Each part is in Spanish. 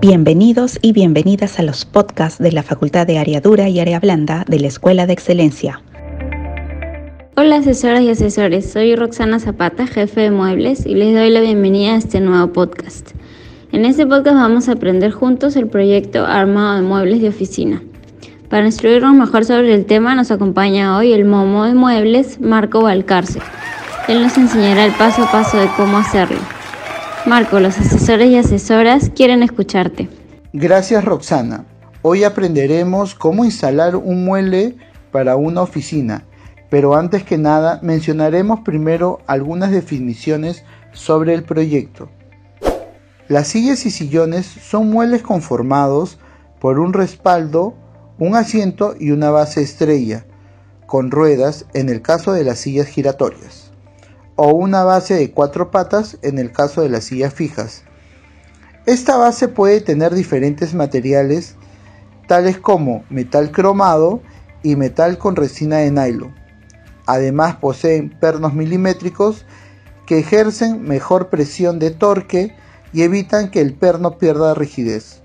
Bienvenidos y bienvenidas a los podcasts de la Facultad de Área Dura y Área Blanda de la Escuela de Excelencia. Hola asesoras y asesores, soy Roxana Zapata, jefe de muebles, y les doy la bienvenida a este nuevo podcast. En este podcast vamos a aprender juntos el proyecto Armado de Muebles de Oficina. Para instruirnos mejor sobre el tema nos acompaña hoy el momo de muebles Marco Valcarce. Él nos enseñará el paso a paso de cómo hacerlo. Marco, los asesores y asesoras quieren escucharte. Gracias Roxana. Hoy aprenderemos cómo instalar un mueble para una oficina, pero antes que nada mencionaremos primero algunas definiciones sobre el proyecto. Las sillas y sillones son muebles conformados por un respaldo, un asiento y una base estrella, con ruedas en el caso de las sillas giratorias o una base de cuatro patas en el caso de las sillas fijas. Esta base puede tener diferentes materiales tales como metal cromado y metal con resina de nylon. Además poseen pernos milimétricos que ejercen mejor presión de torque y evitan que el perno pierda rigidez.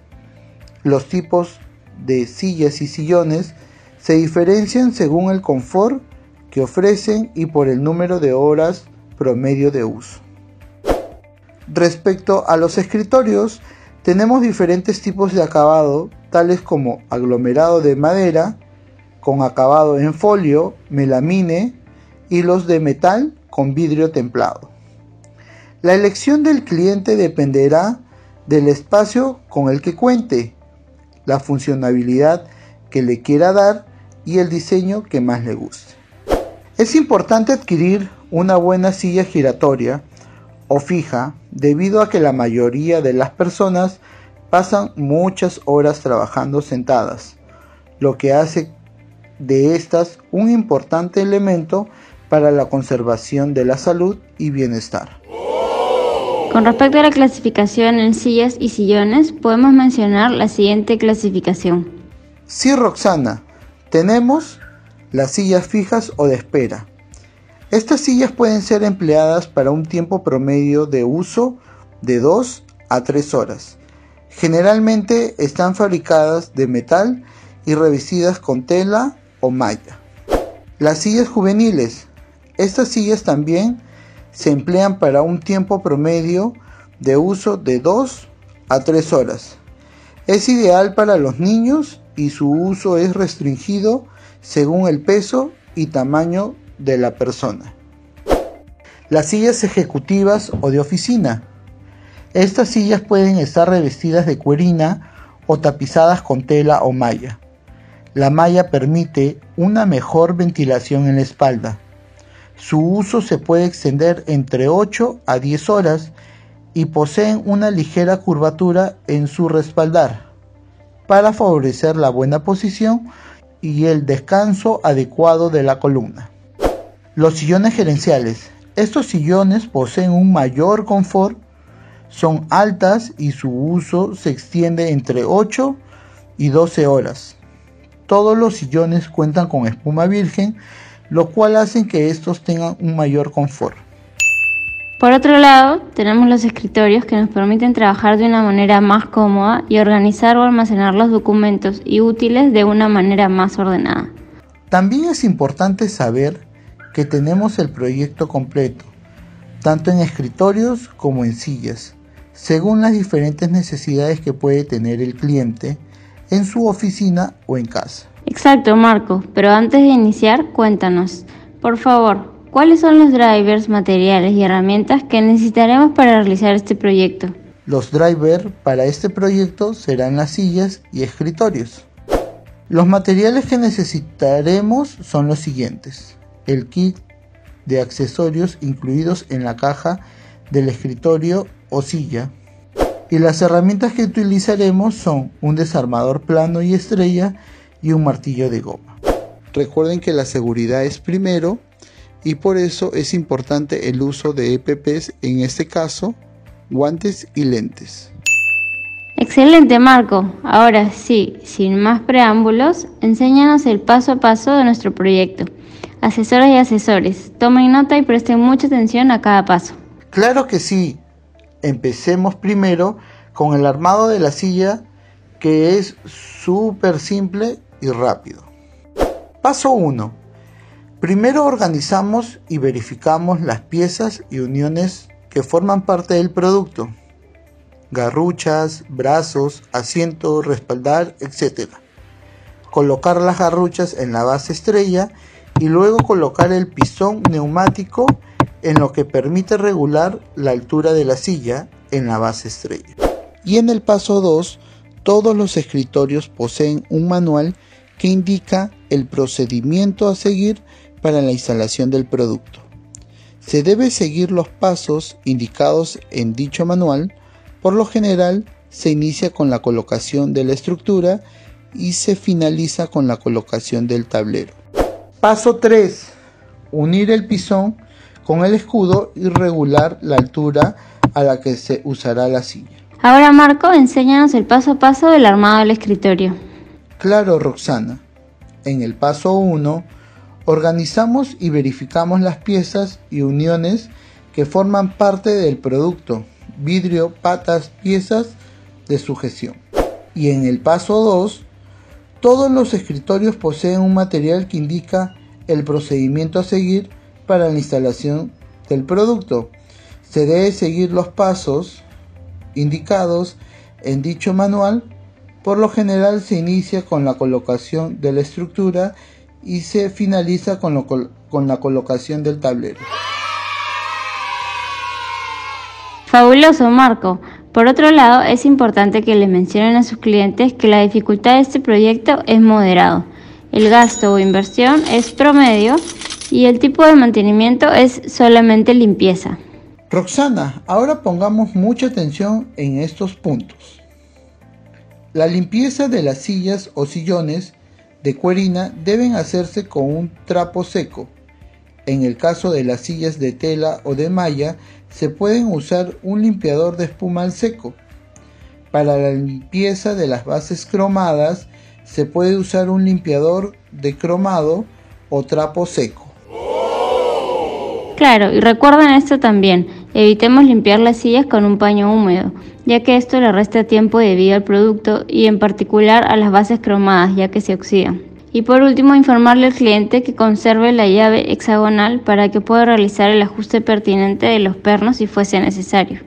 Los tipos de sillas y sillones se diferencian según el confort que ofrecen y por el número de horas promedio de uso. Respecto a los escritorios, tenemos diferentes tipos de acabado, tales como aglomerado de madera, con acabado en folio, melamine y los de metal con vidrio templado. La elección del cliente dependerá del espacio con el que cuente, la funcionalidad que le quiera dar y el diseño que más le guste. Es importante adquirir una buena silla giratoria o fija debido a que la mayoría de las personas pasan muchas horas trabajando sentadas, lo que hace de estas un importante elemento para la conservación de la salud y bienestar. Con respecto a la clasificación en sillas y sillones, podemos mencionar la siguiente clasificación. Sí, Roxana, tenemos las sillas fijas o de espera. Estas sillas pueden ser empleadas para un tiempo promedio de uso de 2 a 3 horas. Generalmente están fabricadas de metal y revestidas con tela o malla. Las sillas juveniles. Estas sillas también se emplean para un tiempo promedio de uso de 2 a 3 horas. Es ideal para los niños y su uso es restringido según el peso y tamaño de la persona. Las sillas ejecutivas o de oficina. Estas sillas pueden estar revestidas de cuerina o tapizadas con tela o malla. La malla permite una mejor ventilación en la espalda. Su uso se puede extender entre 8 a 10 horas y poseen una ligera curvatura en su respaldar para favorecer la buena posición y el descanso adecuado de la columna. Los sillones gerenciales. Estos sillones poseen un mayor confort, son altas y su uso se extiende entre 8 y 12 horas. Todos los sillones cuentan con espuma virgen, lo cual hace que estos tengan un mayor confort. Por otro lado, tenemos los escritorios que nos permiten trabajar de una manera más cómoda y organizar o almacenar los documentos y útiles de una manera más ordenada. También es importante saber que tenemos el proyecto completo, tanto en escritorios como en sillas, según las diferentes necesidades que puede tener el cliente en su oficina o en casa. Exacto, Marco, pero antes de iniciar, cuéntanos, por favor, ¿Cuáles son los drivers, materiales y herramientas que necesitaremos para realizar este proyecto? Los drivers para este proyecto serán las sillas y escritorios. Los materiales que necesitaremos son los siguientes. El kit de accesorios incluidos en la caja del escritorio o silla. Y las herramientas que utilizaremos son un desarmador plano y estrella y un martillo de goma. Recuerden que la seguridad es primero y por eso es importante el uso de EPPs, en este caso, guantes y lentes. Excelente Marco. Ahora sí, sin más preámbulos, enséñanos el paso a paso de nuestro proyecto. Asesoras y asesores, tomen nota y presten mucha atención a cada paso. Claro que sí. Empecemos primero con el armado de la silla que es súper simple y rápido. Paso 1. Primero organizamos y verificamos las piezas y uniones que forman parte del producto. Garruchas, brazos, asiento, respaldar, etc. Colocar las garruchas en la base estrella y luego colocar el pistón neumático en lo que permite regular la altura de la silla en la base estrella. Y en el paso 2, todos los escritorios poseen un manual que indica el procedimiento a seguir para la instalación del producto. Se debe seguir los pasos indicados en dicho manual. Por lo general, se inicia con la colocación de la estructura y se finaliza con la colocación del tablero. Paso 3. Unir el pisón con el escudo y regular la altura a la que se usará la silla. Ahora Marco, enséñanos el paso a paso del armado del escritorio. Claro, Roxana. En el paso 1, organizamos y verificamos las piezas y uniones que forman parte del producto, vidrio, patas, piezas de sujeción. Y en el paso 2, todos los escritorios poseen un material que indica el procedimiento a seguir para la instalación del producto. Se debe seguir los pasos indicados en dicho manual. Por lo general se inicia con la colocación de la estructura y se finaliza con, con la colocación del tablero. Fabuloso, Marco. Por otro lado, es importante que les mencionen a sus clientes que la dificultad de este proyecto es moderado. El gasto o inversión es promedio y el tipo de mantenimiento es solamente limpieza. Roxana, ahora pongamos mucha atención en estos puntos. La limpieza de las sillas o sillones de cuerina deben hacerse con un trapo seco. En el caso de las sillas de tela o de malla, se pueden usar un limpiador de espuma al seco. Para la limpieza de las bases cromadas, se puede usar un limpiador de cromado o trapo seco. Claro, y recuerden esto también, evitemos limpiar las sillas con un paño húmedo, ya que esto le resta tiempo de vida al producto y en particular a las bases cromadas, ya que se oxidan. Y por último, informarle al cliente que conserve la llave hexagonal para que pueda realizar el ajuste pertinente de los pernos si fuese necesario.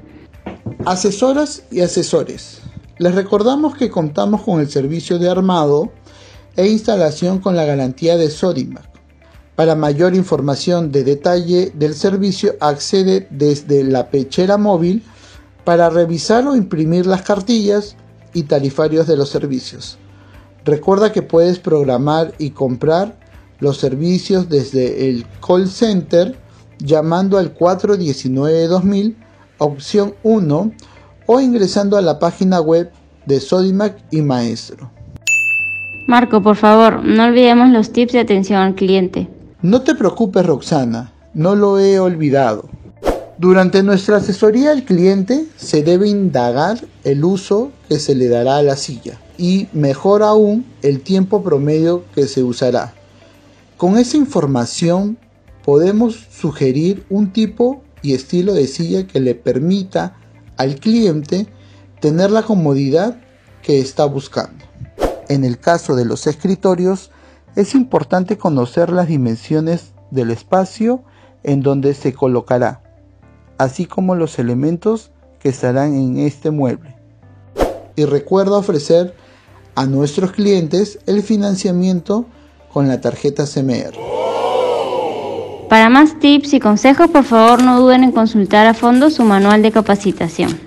Asesoras y asesores. Les recordamos que contamos con el servicio de armado e instalación con la garantía de Sodimac para mayor información de detalle del servicio, accede desde la pechera móvil para revisar o imprimir las cartillas y tarifarios de los servicios. Recuerda que puedes programar y comprar los servicios desde el call center llamando al 419-2000, opción 1, o ingresando a la página web de Sodimac y Maestro. Marco, por favor, no olvidemos los tips de atención al cliente. No te preocupes, Roxana, no lo he olvidado. Durante nuestra asesoría al cliente se debe indagar el uso que se le dará a la silla y, mejor aún, el tiempo promedio que se usará. Con esa información podemos sugerir un tipo y estilo de silla que le permita al cliente tener la comodidad que está buscando. En el caso de los escritorios, es importante conocer las dimensiones del espacio en donde se colocará, así como los elementos que estarán en este mueble. Y recuerda ofrecer a nuestros clientes el financiamiento con la tarjeta CMR. Para más tips y consejos, por favor no duden en consultar a fondo su manual de capacitación.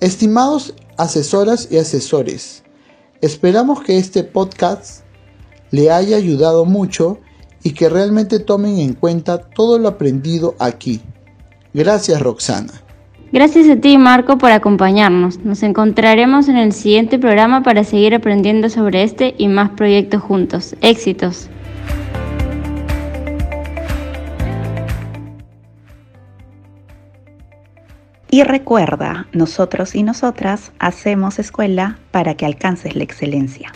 Estimados asesoras y asesores, esperamos que este podcast le haya ayudado mucho y que realmente tomen en cuenta todo lo aprendido aquí. Gracias Roxana. Gracias a ti Marco por acompañarnos. Nos encontraremos en el siguiente programa para seguir aprendiendo sobre este y más proyectos juntos. Éxitos. Y recuerda, nosotros y nosotras hacemos escuela para que alcances la excelencia.